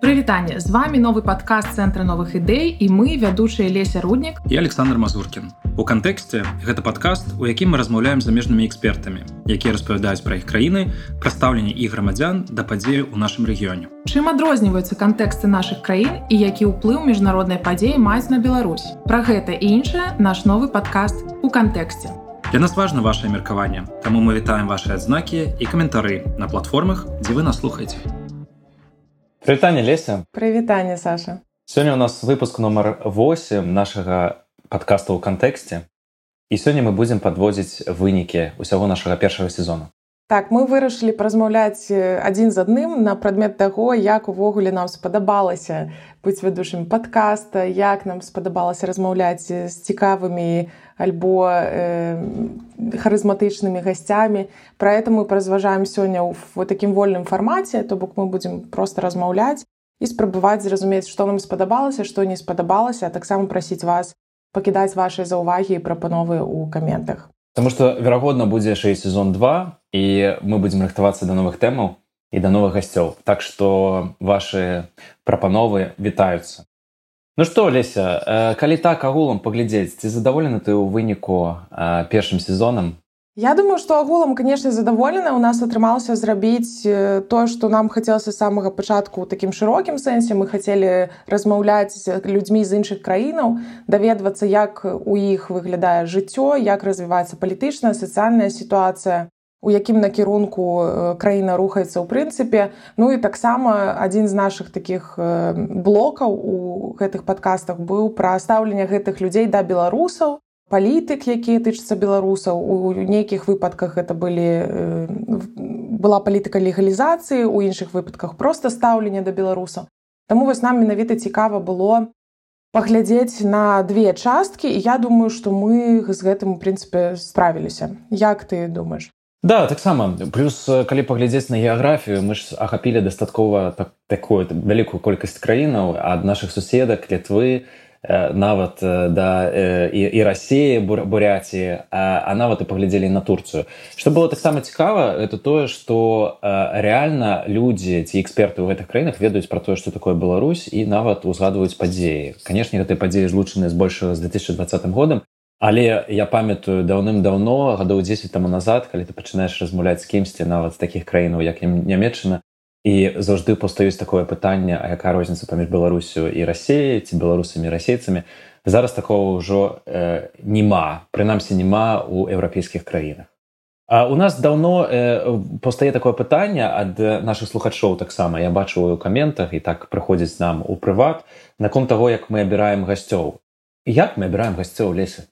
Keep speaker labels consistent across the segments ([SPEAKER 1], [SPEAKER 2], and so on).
[SPEAKER 1] Прывітанне з вами новы падкаст цэнтра новых ідэй і мы вядучыя леся руднік
[SPEAKER 2] і Александр Мазуркін. У кантэксце гэта падкаст, у якім мы размаўляем замежнымі экспертамі, якія распавядаюць пра іх краіны, прадстаўленне і грамадзян да падзею ў нашым рэгіёне.
[SPEAKER 1] Чым адрозніваюцца кантэксты нашых краін і які ўплыў міжнароднай падзеі маюць на Беларусь. Пра гэта і іншае наш новы падкаст у кантэксце.
[SPEAKER 2] Для нас важна ваше меркаванне, Таму мы вітаем ваши адзнакі і каментары на платформах, дзе вы нас слухаеце.
[SPEAKER 3] Прывітанне леся.
[SPEAKER 4] Прывітанне Саша.
[SPEAKER 3] Сёння у нас выпуск нумар 8 нашага падкаста ў кантэксце. І сёння мы будзем падводзіць вынікі ўсяго нашага першага сезона.
[SPEAKER 4] Так мы вырашылі празмаўляць адзін з адным на прадмет таго як увогуле нам спадабалася быць вядушым падкаста як нам спадабалася размаўляць з цікавымі альбо э, харызматычнымі гасцямі. Про это мы празважаем сёння ў такім вольным фармаце то бок мы будзем просто размаўляць і спрабаваць зразумець што нам спадабалася што не спадабалася а таксама прасіць вас пакідаць ваши заўвагі і прапановы ў каментах.
[SPEAKER 3] Таму што верагодна будзе яшчэ сезон 2 і мы будзем рыхтавацца да новых тэмаў і да новых гасцёў. Так што ваши прапановы вітаюцца Ну што леся э, калі так агулам паглядзець ці задаволены ты ў выніку э, першым сезонам?
[SPEAKER 4] Я думаю што агулам канешне задаволена. У нас атрымалася зрабіць э, тое што нам хацелася самага пачатку ў такім шырокім сэнсе мы хацелі размаўляць з людзьмі з іншых краінаў даведвацца як у іх выглядае жыццё як развіваецца палітычная сацыяльная сітуацыя у якім накірунку краіна рухаецца ў прынцыпе. Ну і таксама адзін з наших таких блокаў у гэтых падкастах быў пра стаўленне гэтых людзей да беларусаў. Палітык якія тычацца беларусаў. У нейкіх выпадках это былі была палітыка легалізацыі у іншых выпадках просто стаўленне да беларусаў. Таму вось нам менавіта цікава было паглядзець на две часткі і я думаю што мы з гэтым у прынцыпе справіліся. Як ты думаешь
[SPEAKER 3] Да таксама. Плюс калі паглядзець на геаграфію мы ж ахапілі дастаткова так, такую вялікую колькасць краінаў ад наших суседак літвы нават да і, і рассеі буряці а, а нават і паглядзелі на турцыю. Што было таксама цікава это тое што рэальна людзі ці эксперты ў гэтых краінах ведаюць пра тое што такое Беларусь і нават узгадваюць падзеі. Канешне гэтай падзеі злучаны збольшага з 2020 годам Але я памятаю даўным-даўно гадоў 10 таму назад калі ты пачынаеш размаўляць з кімсьці нават з такіх краінаў як нямецчына і заўжды пастаюць такое пытанне а якая розніца паміж беларусю і рассеяй ці беларусамі расейцамі. Зараз такого ўжо э, нема прынамсі няма у еўрапейскіх краінах. А у нас даўно э, пастае такое пытанне ад наших слухачоў таксама. Я бачу у каментах і так прыходзіць нам у прыват наконт таго як мы абіраем гасцёў. Як мы абіраем гасцёў лесе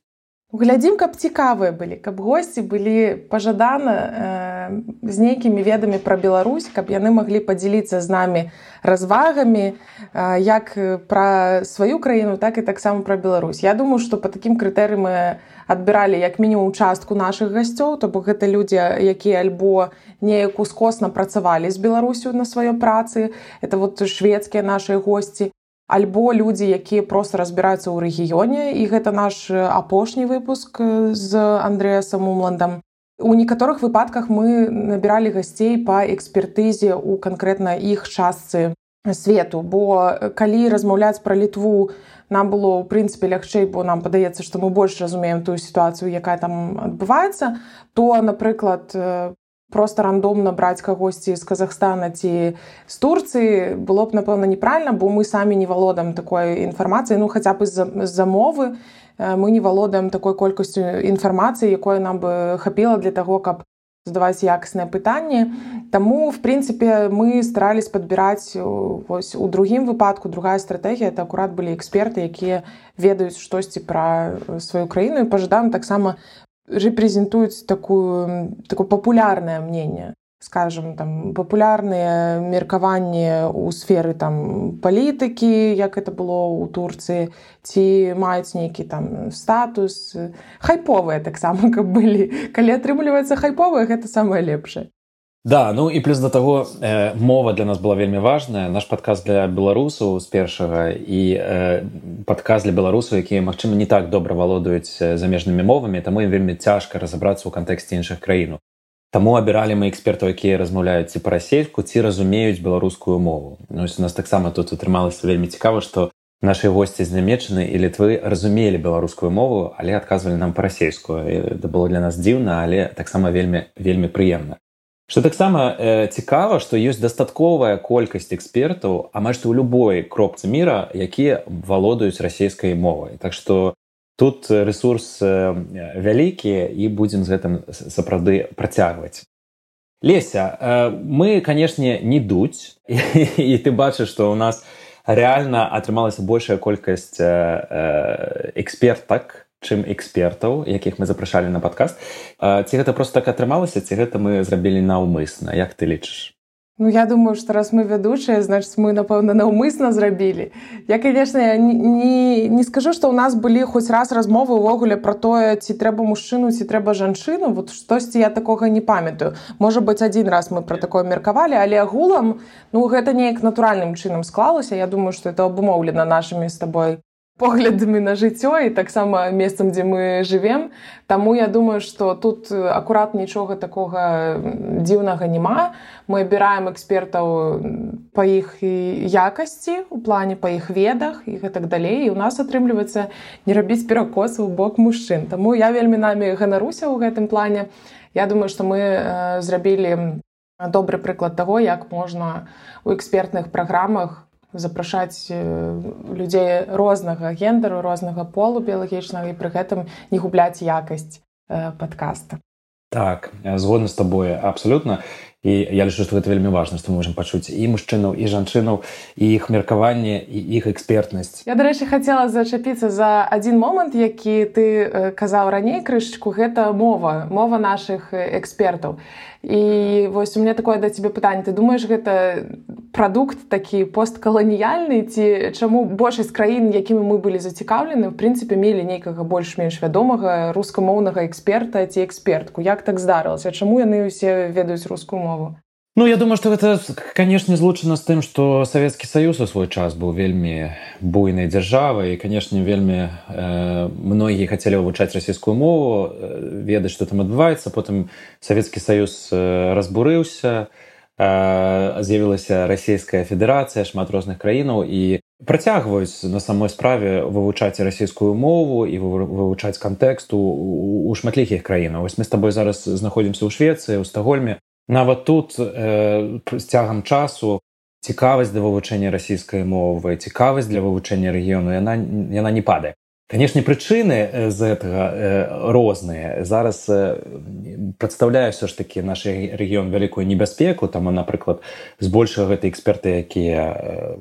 [SPEAKER 4] Глядзім, каб цікавыя былі, каб госці былі пажадана э, з нейкімі ведамі пра Беларусь, каб яны маглі падзяліцца з намі развагамі, э, як пра сваю краіну, так і таксама пра Беларусь. Я думаю, што па такім крытэры мы адбіралі як мінімум частку нашых гасцёў, то бок гэта людзі, якія альбо неяк ускосна працавалі з Беларусю на сваёй працы. Это вот шведскія нашыя госці альбо людзі якія просто разбіраюцца ў рэгіёне і гэта наш апошні выпуск з андрэасам умландам. У некаторых выпадках мы набіралі гасцей па экспертызе у канкрэтна іх частцы свету. Бо калі размаўляць пра літву нам было ў прынцыпе лягчэй бо нам падаецца што мы больш разумеем тую сітуацыю якая там адбываецца то напрыклад просто рандомна браць кагосьці з Казахстана ці з Турцыі было б напэўна неправільна, бо мы самі не валодаем такой інфармацыі. Ну хаця б з-за мовы мы не валодаем такой колькасцю інфармацыі, якое нам бы хапіла для таго, каб задаваць якаснае пытанне. Таму в прынцыпе мы старались падбіраць вось, у другім выпадку другая стратэгія. Это акурат былі эксперты, якія ведаюць штосьці пра сваю краіну. І пажадаем таксама рэпрэзентуюць такую такое папулярнае мнение скажем там папулярныя меркаванні ў сферы там палітыкі як это было ў турцыі ці маюць нейкі там статус. Хайповыя таксама каб былі. Калі атрымліваецца хайповыя гэта самае лепшае
[SPEAKER 3] Да ну і плюс да таго э, мова для нас была вельмі важная наш падказ для беларусаў з першага і э, падказ для беларусаў якія магчыма не так добра валодаюць замежнымі мовамі таму ім вельмі цяжка разабрацца ў кантэксце іншых краіну Таму абіралі мы экспертаў, якія размаўляюць ці па-расейску, ці разумеюць беларускую мову. Ну, у нас таксама тут атрымалася вельмі цікава, што нашы госці з нямеччыны і літвы разумелі беларускую мову, але адказвалі нам па-расейскую. Это было для нас дзіўна, але таксама вельмі вельмі прыемна. Што таксама э, цікава, што ёсць дастатковая колькасць экспертаў, амаль што ў любой кропцы міра, якія валодаюць расійскай мовай. Так што тут ресурс вялікі і будзем з гэтым сапраўды працягваць. Леся мы канешне не дуць і ты бачыш што ў нас рэальна атрымалася большая колькасць экспертак чым экспертаў якіх мы запрашалі на падкаст ці гэта просто так атрымалася ці гэта мы зрабілі наўмысна як ты лічыш
[SPEAKER 4] Ну я думаю, што раз мы вядучыя, значыць мы, напэўна, наўмысна зрабілі. Я, канешне, не, не, не скажу, што ў нас былі хоць раз размовы ўвогуле пра тое, ці трэба мужчыну, ці трэба жанчыну, вот штосьці я такога не памятаю. Можа быць, адзін раз мы пра такое меркавалі, але агулам ну, гэта неяк натуральным чынам склалася. Я думаю, што это абумоўлена нашымі з табой поглядамі на жыццё і таксама месцам дзе мы жывем. Таму я думаю што тут акурат нічога такога дзіўнага няма. Мы абіраем экспертаў па іх якасці у плане па іх ведах і гэтак далей. І у нас атрымліваецца не рабіць перакос у бок мужчын. Таму я вельмі намі ганаруся ў гэтым плане. Я думаю што мы э, зрабілі добры прыклад таго як можна у экспертных праграмах запрашаць людзей рознага гендеру рознага полу біялагічнага і пры гэтым не губляць якасць падкаста.
[SPEAKER 3] Так згодна з табой абсалютна і я лічу што гэта вельмі важна што мы можемм пачуць і мужчынаў і жанчынаў і іх меркаванне і іх экспертнасць.
[SPEAKER 4] Я дарэчы хацела зачапіцца за адзін момант які ты казаў раней крышачку гэта мова мова наших экспертаў. І вось у меня такое да цябе пытанне. Ты думаешь гэта прадукт такі посткаланіяльны ці чаму большасць краін якімі мы былі зацікаўлены в прынцыпе мелі нейкага больш-менш вядомага рускамоўнага эксперта ці экспертку? Як так здарылася? Чаму яны ўсе ведаюць рускую мову.
[SPEAKER 3] Ну я думаю что гэта канешне злучана з тым што савецкі саюз у свой час быў вельмі буйнай дзяржавай і канешне вельмі э, многія хацелі вывучаць расійскую мову э, ведаць што там адбываецца потым савецкі саюз э, разбурыўся э, з'явілася расійская федэрацыя шмат розных краінаў. І працягваюць на самой справе вывучаць расійскую мову і вывучаць кантэксту у шматлікіх краінаў. Вось мы з табой зараз знаходзімся ў швецыі ў стагольме нават тут э, з цягам часу цікавасць да вывучэння расійскай мовы цікавасць для вывучэння рэгіёну яна яна не падае. Канешне прычыны з гэтага э, розныя. Зараз э, прадстаўляе ўсё ж такі наш рэгіён вялікую небяспеку. Там напрыклад збольшага гэта эксперты якія э,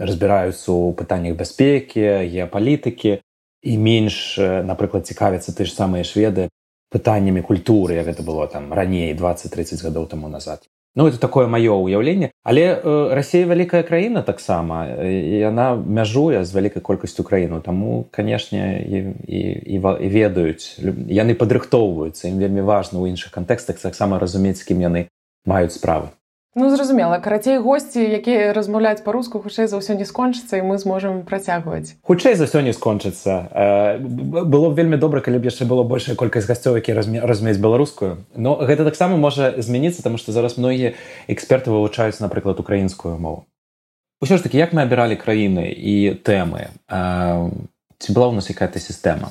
[SPEAKER 3] разбіраюцца ў пытаннях бяспекі геапалітыкі і менш напрыклад цікавяцца ты ж самыя шведы пытаннямі культуры як гэта было там раней 20-30 гадоў таму назад. Ну это такое маё ўяўленне але э, Росія вялікая краіна таксама яна мяжуе з вялікай колькасцю краіну таму канешне і, і, і, і ведаюць яны падрыхтоўваюцца ім вельмі важна ў іншых кантэкстах таксама разумець з кім яны маюць справы
[SPEAKER 4] Ну зразумела карацей госці якія размаўляюць па-руску хутчэй за ўсё не скончыцца і мы зможам працягваць.
[SPEAKER 3] Хутчэй за ўсё не скончыцца было б вельмі добра калі б яшчэ было большая колькасць гасцёў які размець беларускую. Но гэта таксама можа змяніцца таму што зараз многія эксперты вывучаюць напрыклад украінскую мову. Ўсё ж таки як мы абіралі краіны і тэмы? Ці была ў нас якая-то сістэма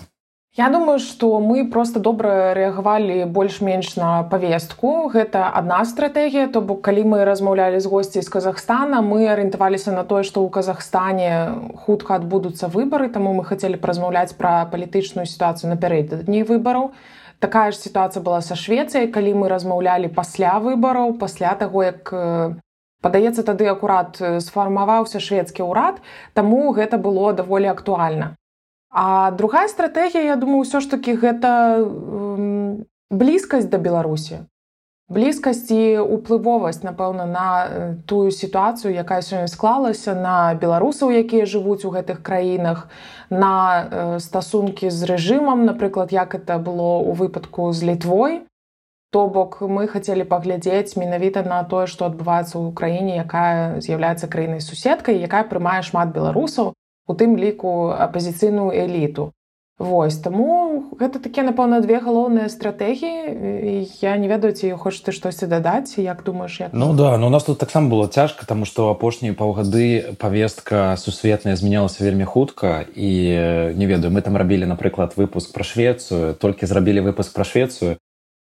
[SPEAKER 4] Я думаю, што мы просто добра рэагавалі больш-менш на павестку. Гэта адна стратэгія, то бок калі мы размаўлялі з госцей з Казахстана, мы арыентаваліся на тое, што ў Казахстане хутка адбудуцца выбары, таму мы хацелі празмаўляць пра палітычную сітуацыю напярэдадні выбараў. Такая ж сітуацыя была са Швецыяй, калі мы размаўлялі пасля выбараў, пасля таго, як падаецца тады акурат сфармаваўся шведскі ўрад, таму гэта было даволі актуальна. А другая стратэгія я думаю ўсё ж таки гэта блізкасць да беларусі. Блізкасць і уплывовасць напэўна на тую сітуацыю якая сёння склалася на беларусаў якія жывуць у гэтых краінах на стасункі з рэжымам напрыклад як это было ў выпадку з літвой. То бок мы хацелі паглядзець менавіта на тое што адбываецца ў краіне якая з'яўляецца краінай суседкай якая прымае шмат беларусаў у тым ліку апазіцыйную эліту. Вось таму гэта такія напэўна две галоўныя стратэгіі я не ведаю ці хочаш ты штосьці дадаць як думаешь як
[SPEAKER 3] ну да ну, у нас тут таксама было цяжка тому что апошнія паўгады повестка сусветная змянялася вельмі хутка і не ведаю мы там рабілі напрыклад выпуск про швецию толькі зрабілі выпуск про швецию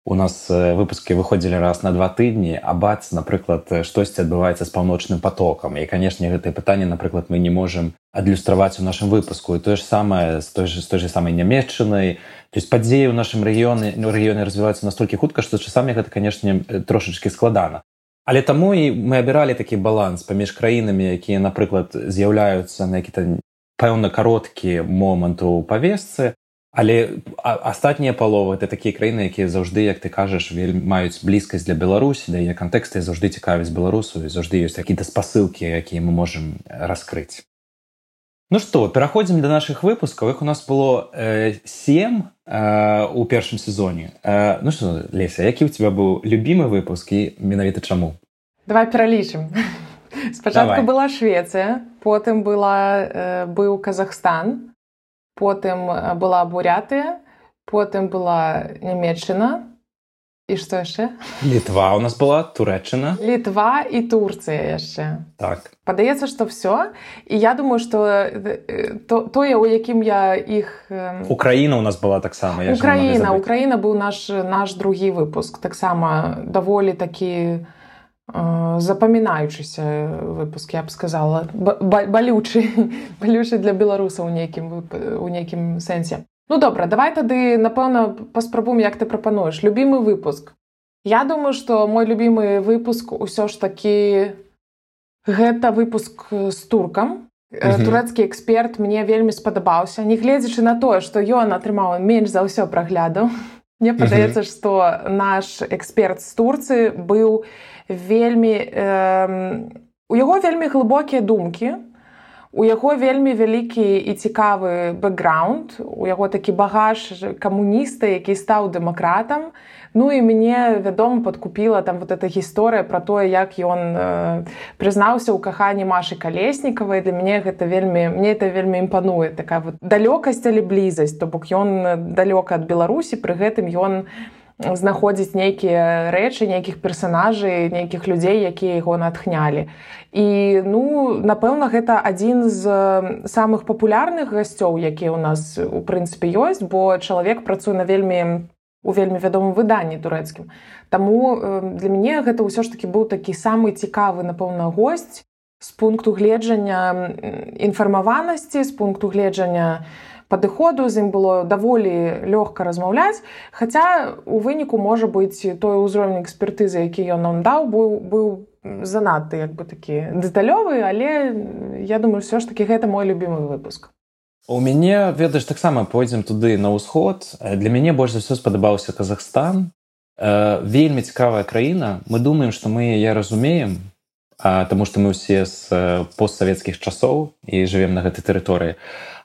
[SPEAKER 3] у нас выпуски выходзілі раз на два тыдні а бац напрыклад штосьці адбываецца з паўночным потокам. І канешне гэтае пытанне напрыклад мы не можемм адлюстраваць у нашым выпуску. І тое ж самае з той же з той же самай нямметчынай то есть падзеі ў нашым рэгіёне ну рэгіёны развіваюцца настолькі хутка што часамі гэта канешне трошачки складана. Але таму і мы абіралі такі баланс паміж краінамі якія напрыклад з'яўляюцца на які-то пэўна кароткі момант у павесцы Але астатнія паловы это такія краіны, якія заўжды, як ты кажаш, маюць блізкасць для Беларусі, да яе кантэксты заўжды цікавіць беларусу і заўжды ёсць какие-то спасылкі, якія мы можам раскрыць. Ну што, пераходзім да нашых выпускаў. іх у нас было э, сем э, у першым сезоне. Э, ну што Леся, які ў тебя быў любімы выпуск і менавіта чаму?
[SPEAKER 4] Давай пералічым. Спачатку была Швецыя, потым была, э, быў Казахстан, потым была бурятыя потым была нямметчына і што яшчэ?
[SPEAKER 3] Літва у нас была турэчына
[SPEAKER 4] літва і турцыя яшчэ.
[SPEAKER 3] Так.
[SPEAKER 4] Падаецца што все і я думаю что то, тое у якім я іх
[SPEAKER 3] украіна у нас была таксама
[SPEAKER 4] украіна украіна быў наш наш другі выпуск. Таксама даволі такі запамінаючыся выпуск я б сказала балючы балючы для беларусаў у нейкім у нейкім сэнсе. Ну добра давай тады напэўна паспрабуем як ты прапануеш. Любімы выпуск. Я думаю что мой любімы выпуск усё ж такі гэта выпуск з туркам. Турэцкі эксперт мне вельмі спадабаўся. Нягледзячы на тое што ён атрымаў менш за ўсё прагляду мне падаецца што наш эксперт з турцыі быў не вельмі э, у яго вельмі глыбокія думкі у яго вельмі вялікі і цікавы бэкграунд у яго такі багаж камуніста які стаў дэмакратам. Ну і мяне вядома подкупіла там вот эта гісторыя про тое як ён э, прызнаўся ў каханні машы калеснікавай. Для мяне гэта вельмі мне это вельмі імпануе такая вот далёкасць але блізасць. То бок ён далёка ад беларусі пры гэтым ён не знаходзіць нейкія рэчы нейкіх персонажай нейкіх людзей якія яго натхнялі. І ну напэўна гэта адзін з самых папулярных гасцёў якія ў нас у прынцыпе ёсць бо чалавек працуе на вельмі у вельмі вядомым выданні турэцкім. Таму для мяне гэта ўсё ж таки быў такі самы цікавы напэўна госць з пункту гледжання інфармаванасці з пункту гледжання на падыходу з ім было даволі лёгка размаўляць. Хаця у выніку можа быць той ўзровень экспертызы які ён нам даў быў быў занадты як бы такі дэталёвы але я думаю все ж таки гэта мой любимы выпуск.
[SPEAKER 3] У мяне ведаеш таксама пойдзем туды на ўсход. Для мяне больш за ўсё спадабаўся Казахстан. Э, вельмі цікавая краіна. Мы думаем што мы яе разумеем Таму што мы ўсе з постсавецкіх часоў і жывем на гэтай тэрыторыі.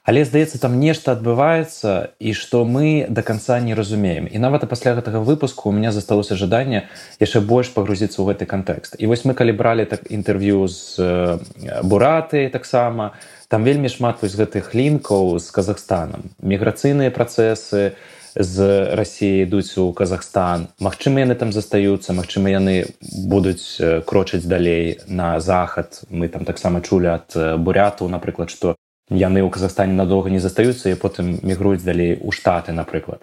[SPEAKER 3] Але здаецца там нешта адбываецца і што мы до конца не разумеем. І нават пасля гэтага выпуску у меня засталося жаданне яшчэ больш пагрузіцца ў гэты кантэкст. І вось мы калі бралі так інтэрв'ю з э, бураты таксама там вельмі шмат вось гэтых лінкаў з казахстанам. Міграцыйныя працэсы з рассіі ідуць у казахстан. Мачыма яны там застаюцца Мачыма яны будуць крочыць далей на захад. Мы там таксама чулі ад буряту напрыклад што яны ў Казахстане надоўга не застаюцца і потым мігруюць далей у штаты напрыклад.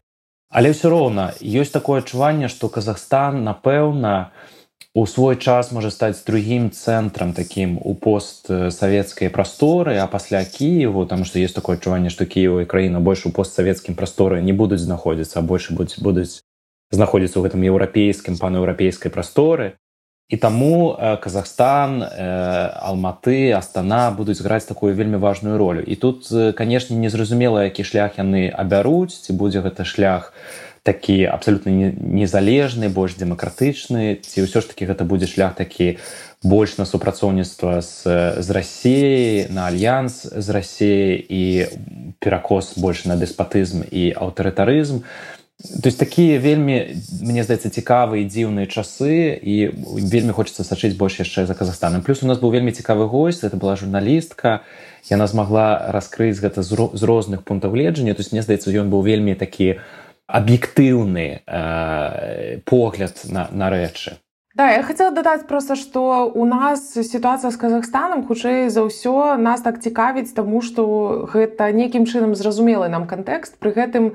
[SPEAKER 3] Але ўсё роўна ёсць такое адчуванне што Казахстан напэўна у свой час можа стаць другім цэнтрам такім у постсавецкай прасторы а пасля кіеву там што есть такое адчуванне што кіева і краіна больш у постсавецкім прасторы не будуць знаходзіцца больш будуць будуць знаходзіцца ў гэтым еўрапейскім панеўрапейскай прасторы і таму э, Казахстан э, алматы астана будуць граць такую вельмі важную ролю і тут э, канешне незразумела які шлях яны абяруць ці будзе гэта шлях такі абсалютна незалежны больш дэмакратычны ці ўсё ж таки гэта будзе шлях такі больш на супрацоўніцтва з, з рассіяй на альянс з рассіяй і перакос больш на дэспатызм і аўтарытарызм то есть такія вельмі мне здаецца цікавыя дзіўныя часы і вельмі хочется сачыць больш яшчэ за казахстанам плюс у нас быў вельмі цікавы гость это была журналістка яна змагла раскрыць гэта з розных пунктаў гледжання. То есть мне здаецца ён быў вельмі такі аб'ектыўны э, погляд на, на рэчы
[SPEAKER 4] Да, я хотела дадаць просто што у нас сітуацыя з Казахстанам хутчэй за ўсё нас так цікавіць, таму што гэта нейкім чынам зразумелы нам кантэкст. Пры гэтым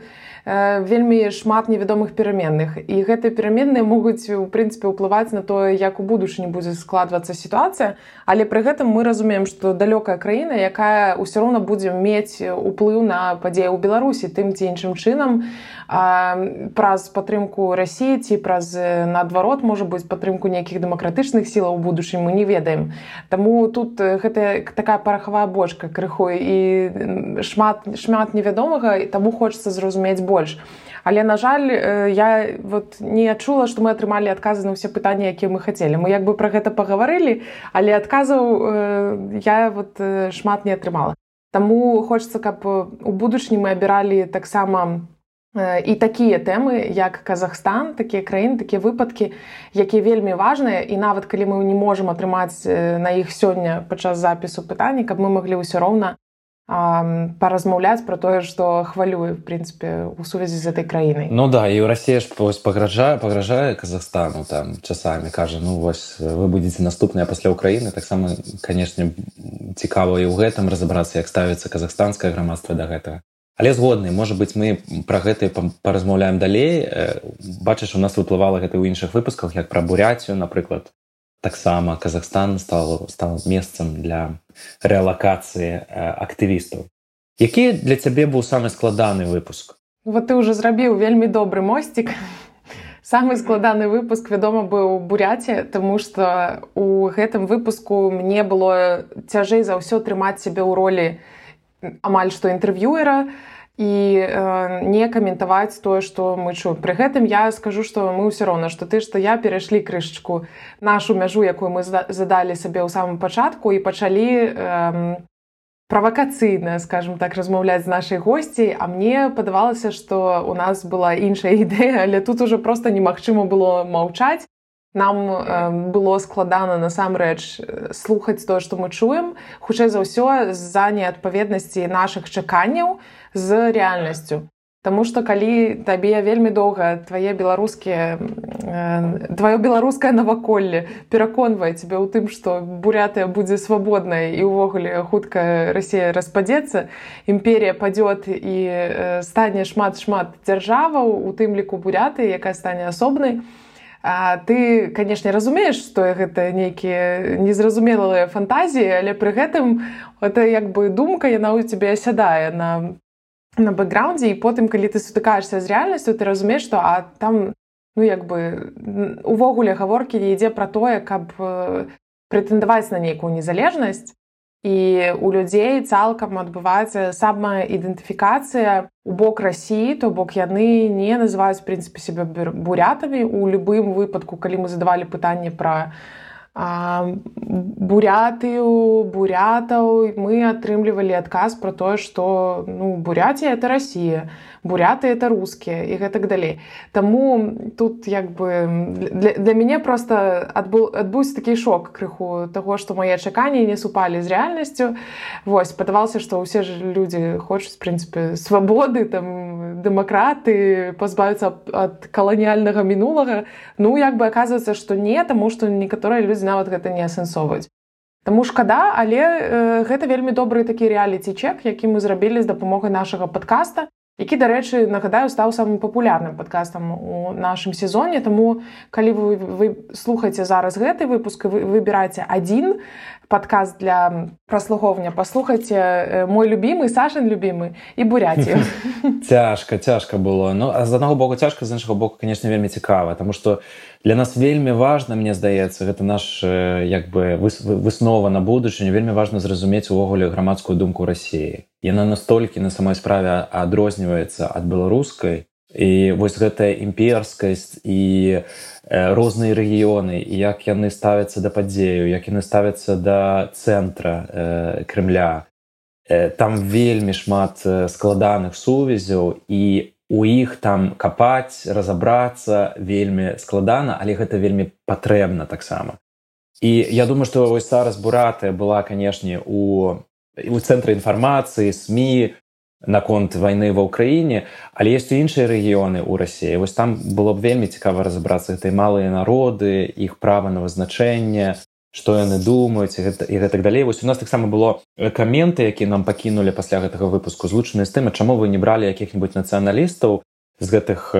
[SPEAKER 4] вельмі шмат невядомых пераменных. І гэтыя пераменныя могуць у прынцыпе ўплываць на тое як у будучыні будзе складвацца сітуацыя. Але пры гэтым мы разумеем што далёкая краіна якая ўсё роўна будзе мець уплыў на падзею ў беларусі тым ці іншым чынам. Праз падтрымку рассіі ці праз наадварот можа быць падтрымку нейкіх дэмакратычных сілаў у будучым мы не ведаем. Таму тут гэта такая парахавая бочка крыху і шмат шмат невядомага і таму хочется зразумець больш больш. Але на жаль, я вот не адчула, што мы атрымалі адказы на ўсе пытанні, якія мы хацелі. Мы як бы пра гэта пагаварылі, але адказаў я вот шмат не атрымала. Таму хочется, каб у будучні мы абіралі таксама і такія тэмы, як Казахстан, такія краіны, такія выпадкі, якія вельмі важныя і нават калі мы не можам атрымаць на іх сёння падчас запісу пытанні, каб мы маглі ўсё роўна паразмаўляць про тое што хвалюе в прынцыпе у сувязі з этой краінай.
[SPEAKER 3] Ну да і ў рассія ж вось пагражае пагражае Казахстану там часамі кажа ну вось вы будетеце наступныя пасля ўкраіны таксама канешне цікава і ў гэтым разабрацца як ставіцца казахстанскае грамадства да гэтага. Але згодны можа быць мы пра гэта паразмаўляем далей. Бачыш у нас выплывала гэта ў іншых выпусках як пра буряцію напрыклад таксама Казахстан стал стал месцам для рэалакацыі актывістаў які для цябе быў самы складаны выпуск?
[SPEAKER 4] Вот ты уже зрабіў вельмі добры мосцік самы складаны выпуск вядома быў буряце тому что у гэтым выпуску мне было цяжэй за ўсё трымаць сябе ў ролі амаль што інтэрв'юера і э, не каментаваць тое што мы чуем. Пры гэтым я скажу што мы ўсё роўна што ты што я перайшлі крышачку нашу мяжу якую мы задалі сабе ў самым пачатку і пачалі э, правакацыйна скажем так размаўляць з нашай госцей а мне падавалася што у нас была іншая ідэя але тут уже просто немагчыма было маўчаць нам э, было складана насамрэч слухаць тое што мы чуем хутчэй за ўсё з-за неадпаведнасці наших чаканняў то з рэальнасцю. Таму што калі табе вельмі доўга твае беларускія тваё беларускае наваколле пераконвае цябе ў тым, што бурятыя будзе свабодная і ўвогуле хутка Расія распадзецца, імперія падзёт і стане шмат шмат дзяржаваў, у тым ліку буряты, якая стане асобнай. А ты, канешне, разумееш, што гэта нейкія незразумелыя фантазіі, але пры гэтым это як бы думка яна ў цябе асядае на на бэкграундзе і потым калі ты сутыкаешься з рэальнасцю ты разумееш што а там ну як бы увогуле гаворкі не ідзе пра тое каб прэтэндаваць на нейкую незалежнасць і у людзей цалкам адбываецца самая ідэнтыфікацыя у бок рассіі то бок яны не называюць прынцыпе себе бурятамі у любым выпадку калі мы задавалі пытанне пра бурятыю бурятаў мы атрымлівалі адказ про тое что ну бурятія это Росія буряты это рускія і гэтак далей Таму тут як бы для, для мяне просто адбыў адбыўся такі шок крыху того что мае чаканні не супалі з рэальнасцю Вось падавалася что ўсе ж людзі хочуць прынцыпе свабоды там дэмакраты пазбавіцца ад каланіяльнага мінулага ну як бы аказваецца что не таму что некаторыя людзі нават гэта не асэнсоўваюць. Таму шкада, але э, гэта вельмі добры такі рэаліці чек, які мы зрабілі з дапамогай нашага падкаста, які, дарэчы, нагадаю, стаў самым папулярным падкастам у нашым сезоне. Таму калі вы, вы слухаеце зараз гэты выпуск, вы выбіраце адзін падкаст для праслухоўня, паслухайце мой любімы Сашын любімы і буряці.
[SPEAKER 3] Цяжка, цяжка было. Ну, з аднаго боку цяжка, з іншага боку, канешне, вельмі цікава, Таму што для нас вельмі важна мне здаецца гэта наш як бы выснова на будучыню вельмі важна зразумець увогуле грамадскую думку рассіі яна настолькі на самой справе адрозніваецца ад беларускай і вось гэтая імперскасць і розныя рэгіёны як яны ставяцца да падзею як яны ставяцца да цэнтра э, крымля там вельмі шмат складаных сувязяў і у іх там капаць разабрацца вельмі складана але гэта вельмі патрэбна таксама. І я думаю что вось зараз буратыя была канешне у у цэнтры інфармацыі сМ наконт вайны ва ўкраіне. Але есть і іншыя рэгіёны ў рассіі вось там было б вельмі цікава разабрацца гэтай малыя народы іх права на вызначэнне што яны думаюць і гэта, і гэтак далей. Вось у нас таксама было каменты які нам пакінулі пасля гэтага выпуску злучаны з тым чаму вы не бралі якіх-нибудь нацыяналістаў з гэтых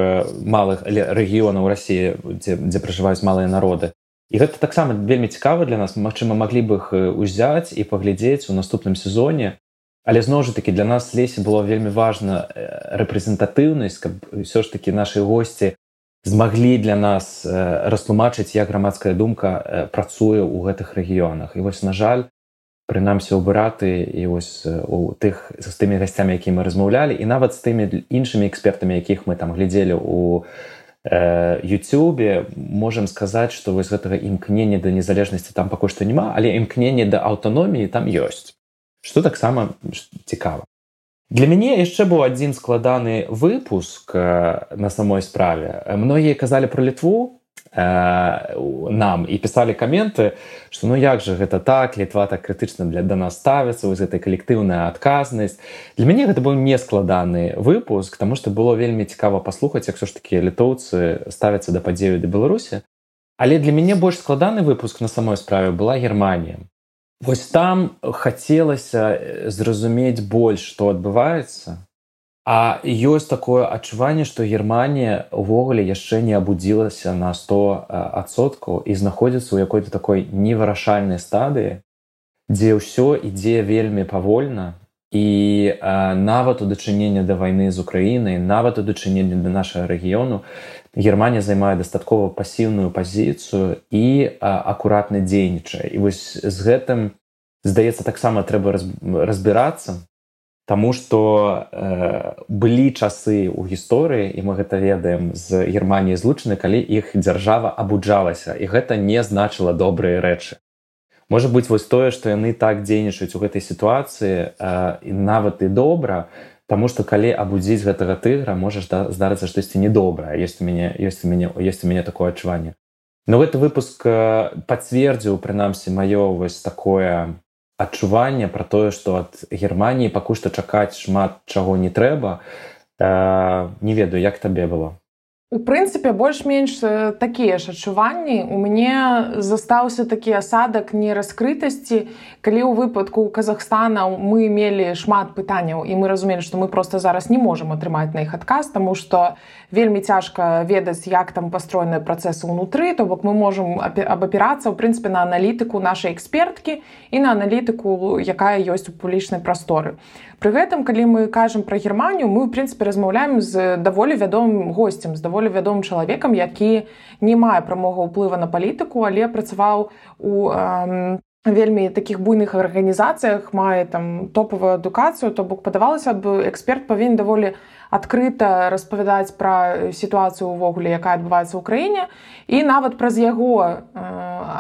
[SPEAKER 3] малых рэгіёнаў рассіі дзе, дзе пражываюць малыя народы і гэта таксама вельмі цікава для нас. Мачыма маглі б іх узяць і паглядзець у наступным сезоне. Але зноў жа таки для нас лесе было вельмі важна рэпрэзентатыўнасць каб ўсё ж таки наши гости змаглі для нас растлумачыць як грамадская думка працуе ў гэтых рэгіёнах. І вось на жаль прынамсі ў браты і вось у тых з тымі гасцямі які мы размаўлялі і нават з тымі іншымі экспертамі якіх мы там глядзелі у Ютюбе можам сказаць што вось гэтага імкнення да незалежнасці там пакуль што няма але імкненне да аўтаноміі там ёсць што таксама цікава Для мяне яшчэ быў адзін складаны выпуск э, на самой справе. Многія казалі пра літву э, нам і пісалі каменты, што ну як жа гэта так, літва так крытычна для да нас ставіцца, вось гэтай калектыўная адказнасць. Для мяне гэта быў не складаны выпуск, таму што было вельмі цікава паслухаць, як ўсё ж такі літоўцы ставяцца да падзею да Беларусі. Але для мяне больш складаны выпуск на самой справе была Германія. Вось там хацелася зразумець больш, што адбываецца. А ёсць такое адчуванне, што Германія ўвогуле яшчэ не абудзілася на 100соткаў і знаходзіцца ў якой-то такой невырашальнай стадыі, дзе ўсё ідзе вельмі павольна і а, нават у дачынення да вайны з Украінай, нават у дачынення да нашага рэгіёну, Германія займае дастаткова пасіўную пазіцыю і акуратна дзейнічае. І вось з гэтым здаецца таксама трэба разбірацца, Таму што э, былі часы ў гісторыі і мы гэта ведаем з Геррманіі злучаны, калі іх дзяржава абуджалася і гэта не значыла добрыя рэчы. Можа быць вось тое, што яны так дзейнічаюць у гэтай сітуацыі э, і нават і добра, Таму што калі абудзіць гэтага тыгра можаш да, здарыцца штосьці недобрае ёсць у мяне ёсць у мяне ёсць у мяне такое адчуванне но гэты выпуск пацвердзіў прынамсі маё вось такое адчуванне пра тое што ад германії пакуль што чакаць шмат чаго не трэба. Э, не ведаю як табе было
[SPEAKER 4] У прынцыпе больш-менш такія ж адчуванні. У мяне застаўся такі асадак нераскрытасці калі ў выпадку Казахстана мы мелі шмат пытанняў і мы разумелі што мы просто зараз не можемм атрымаць на іх адказ тому што вельмі цяжка ведаць як там пастроеныя працэсы ўнутры то бок мы можемм абапірацца ў прынцыпе на аналітыку нашай эксперткі і на аналітыку якая ёсць у публічнай прасторы. Пры гэтым калі мы кажам пра германію мы ў прынцыпе размаўляем з даволі вядомым госцем з даволі вядомым чалавекам які не мае прамога ўплыва на палітыку але працаваў у э, вельмі таких буйных арганізацыях мае там топавую адукацыю то бок падавалася б эксперт павінен даволі адкрыта распавядаць пра сітуацыю ўвогуле якая адбываецца ў краіне. І нават праз яго э,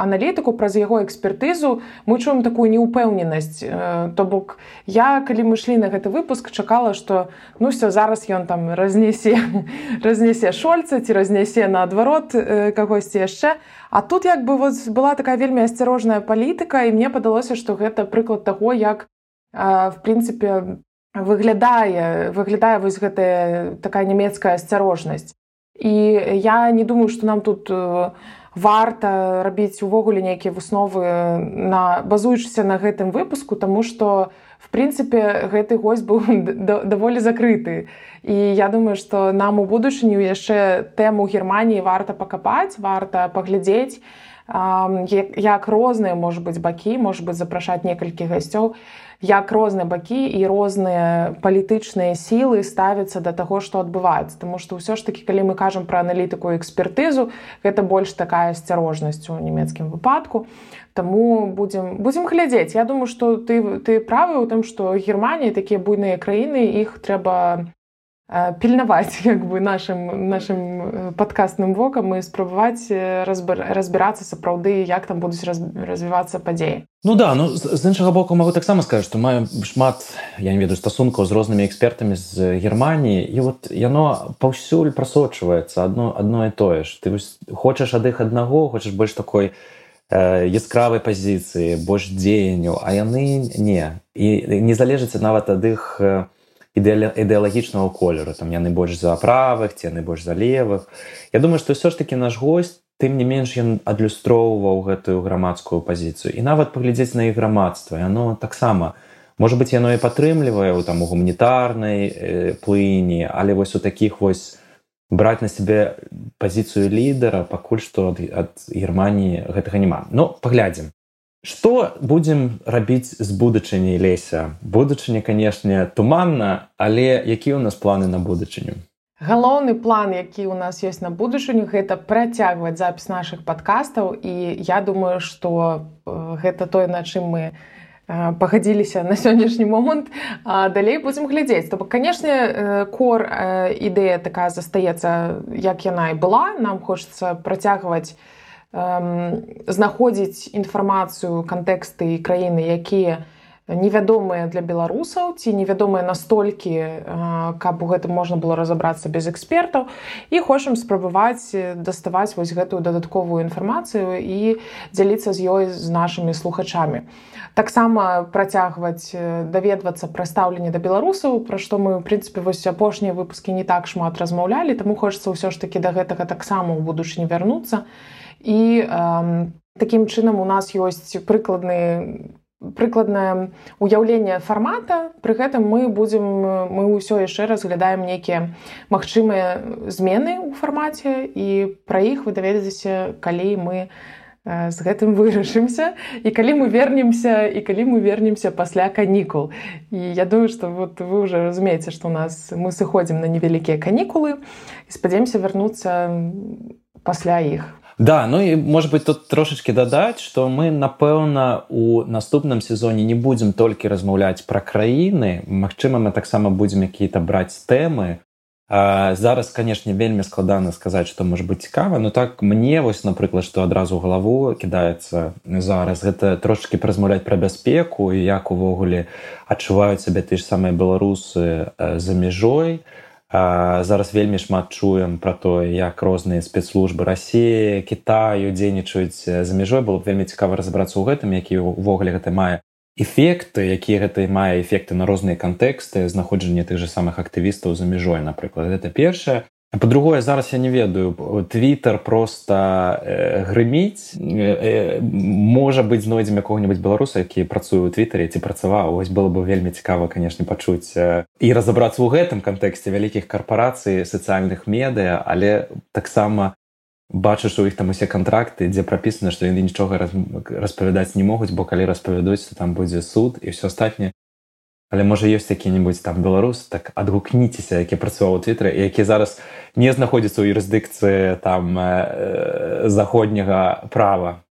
[SPEAKER 4] аналітыку праз яго экспертызу мы чуем такую неупэўненасць. Э, то бок я калі мы ішлі на гэты выпуск чакала што ну все зараз ён там разнесе разнесе шольца ці разнясе наадварот э, кагосьці яшчэ. А тут як бы вот была такая вельмі асцярожная палітыка і мне падалося што гэта прыклад таго як в прынцыпе выглядае выглядае вось гэтая такая нямецкая асцярожнасць. І я не думаю што нам тут э, варта рабіць увогуле нейкія высновы на базуючыся на гэтым выпуску тому что в прынцыпе гэты гость быў даволі закрыты. І я думаю что нам у будучыню яшчэ тэму германії варта пакапаць варта паглядзець як розныя может быть бакі может быть запрашаць некалькі гасцёў як розныя бакі і розныя палітычныя сілы ставяцца да таго што адбываецца. Таму што ўсё ж таки калі мы кажам пра аналітыку экспертызу гэта больш такая асцярожнасць у нямецкім выпадку. Таму будзем будзем глядзець. Я думаю што ты ты правы ў тым што германія такія буйныя краіны іх трэба пільнаваць як бы нашим нашим падкастным вокам і спрабаваць разбірацца сапраўды як там будуць развівацца падзеі.
[SPEAKER 3] Ну да ну з іншага боку могу таксама сказаць што маю шмат я не ведаю стасункаў з рознымі экспертамі з Геррманіі і вот яно паўсюль прасочваецца одно одно і тое ж ты хочаш ад іх аднаго хочаш больш такой яскравай пазіцыі больш дзеянню а яны не. І не залежыць нават ад іх э, ідэалагічнага колеру там яны больш за правых ці яны больш за левых. Я думаю што ўсё ж таки наш гость тым не менш ён адлюстроўваў гэтую грамадскую пазіцыю. І нават паглядзець на іх грамадства яно таксама можа быть яно і падтрымлівае у там у гуманітарнай э, плыні але вось у таких вось браць на сябе пазіцыю лідара пакуль што ад, ад германії гэтага няма. Но паглядзім Што будзем рабіць з будучыняй леся? Будучыня канешне туманна але які ў нас планы на будучыню?
[SPEAKER 4] Галоўны план які ў нас ёсць на будучыню гэта працягваць запіс наших падкастаў. І я думаю что э, гэта тое на чым мы э, пагадзіліся на сённяшні момант далей будзем глядзець. То бок канешне э, кор ідэя такая застаецца як яна і была. Нам хочется працягваць знаходзіць інфармацыю кантэксты і краіны якія невядомыя для беларусаў ці невядомыя настолькі каб у гэтым можна было разабрацца без экспертаў. І хочам спрабаваць даставаць вось гэтую дадатковую інфармацыю і дзяліцца з ёй з нашымі слухачамі. Таксама працягваць даведвацца пра стаўленне да беларусаў пра што мы ў прынцыпе вось апошнія выпускі не так шмат размаўлялі таму хочацца ўсё ж такі да гэтага таксама ў будучыні вярнуцца. і і э, такім чынам у нас ёсць прыкладны прыкладнае уяўленне фармата. Пры гэтым мы будзем мы ўсё яшчэ разглядаем нейкія магчымыя змены ў фармаце і пра іх вы даведзеся калі мы з гэтым вырашымся і калі мы вернемся і калі мы вернемся пасля канікул. І я думаю что вот вы уже разумееце што у нас мы сыходзім на невялікія канікулы і спадзяемся вярнуцца пасля іх
[SPEAKER 3] Да, ну і может быть тут трошачки дадаць, што мы напэўна у наступным сезоне не будзем толькі размаўляць пра краіны. Магчыма, мы таксама будзем які-то браць тэмы. А, зараз, канешне, вельмі складана сказаць, што можа быць цікава, но так мне вось, напрыклад, што адразу галаву кідаецца зараз гэта трошки размаўляць пра бяспеку і як увогуле адчуваюць сябе ты ж самыя беларусы за мяжой зараз вельмі шмат чуем пра тое як розныя спецслужбы рассіі кітаю дзейнічаюць за мяжой. Было б вельмі цікава разабрацца ў гэтым які увогуле гэта мае эфекты якія гэта мае эфекты на розныя кантэксты знаходжання тых же самых актывістаў за мяжой напрыклад. Это першае по-другое зараз я не ведаю твиттер просто э, грыміць э, э, можа быть знойдзем якого-нибудь беларуса які працуе у твиттере ці працаваў ось было бы вельмі цікава конечно пачуць э, і разобрацца ў гэтым кантэксце вялікіх карпорацый сацыяльных медыа але таксама бачыш у іх там усе контракты дзе прапісана што яны нічога распавядаць не могуць бо калі распавядуць там будзе суд і все астатняе Але можа ёсць які-небудзь там беларус так адгукніцеся які працаваў у твиттары які зараз не знаходзіцца ў юрысдыкцыі там э, заходняга права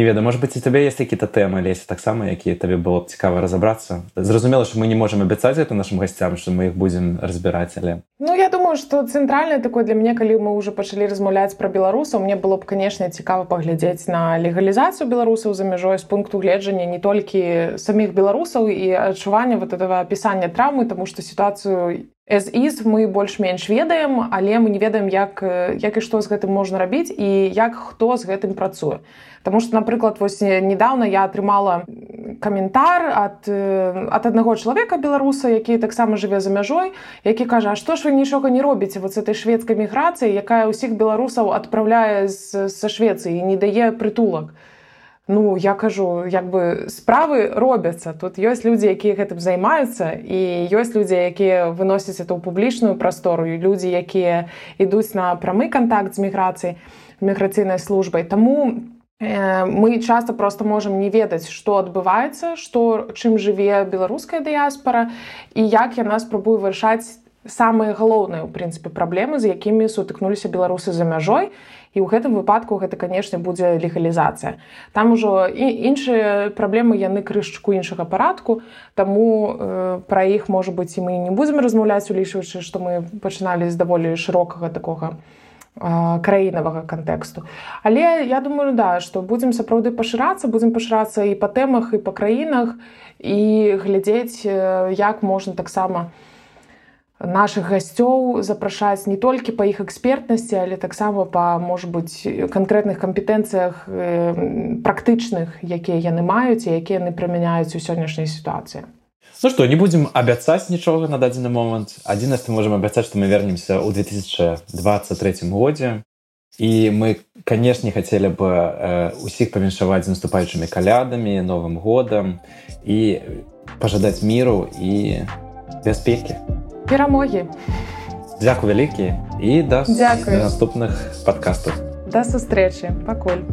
[SPEAKER 3] не ведаю может быть у цябе есть какие-то тэмы лесе таксама якія табе было б цікава разобрацца зразумела что мы не можем абяцаць это нашим гасцям что мы их будем разбирать але
[SPEAKER 4] ну я думаю что цэнтральное такое для мяне калі мы уже пачалі размаўляць про беларусаў мне было б конечно цікава паглядзець на легалізацыю беларусаў за мяжой з пункту гледжання не толькі самих беларусаў і адчування вот этого опісання травмы тому что ситуацию as is мы больш-менш ведаем але мы не ведаем як як і што з гэтым можна рабіць і як хто з гэтым працуе. Таму што напрыклад вось недавно я атрымала каментар ад ад аднаго чалавека беларуса які таксама жыве за мяжой які кажа што ж вы нічога не робіце вот этой шведскай міграцыі якая ўсіх беларусаў адпраўляе са швецыі не дае прытулак Ну я кажу як бы справы робяцца. Тут ёсць людзі якія гэтым займаюцца і ёсць людзі якія выносяць это ў публічную прастору і людзі якія ідуць на прамы контакт з міграцыяй міграцыйнай службай. Таму э, мы часто просто можемм не ведаць што адбываецца што чым жыве беларуская дыяспара і як яна спрабуе вырашаць самыя галоўныя ў прынцыпе праблемы з якімі сутыкнуліся беларусы за мяжой. і ў гэтым выпадку гэта канешне будзе легалізацыя там ужо і іншыя праблемы яны крышчку іншага парадку таму э, пра іх можа быць і мы не будзем размаўляць улічваючы што мы пачыналі з даволі шырокага такога краінавага кантэксту але я думаю да што будзем сапраўды пашырацца будзем пашырацца і па тэмах і па краінах і глядзець як можна таксама у наших гасцёў запрашаць не толькі па іх экспертнасці, але таксама па можа быць канкрэтных кампетэнцыях э, практычных, якія яны маюць і якія яны прымяняюць у сённяшняй сітуацыі.
[SPEAKER 3] Ну што не будзем абяцаць нічога на дадзены момант. Адзін мы можам абяцаць, што мы вернемся ў 2023 годзе. І мы, канешне, хацелі б э, усіх памяншаваць з наступаючымі калядамі, новым годам і пажадаць міру і бяспекі
[SPEAKER 4] перамогі.
[SPEAKER 3] Дякую вялікі. І да, да наступных падкастаў.
[SPEAKER 4] Да сустрэчы. Пакуль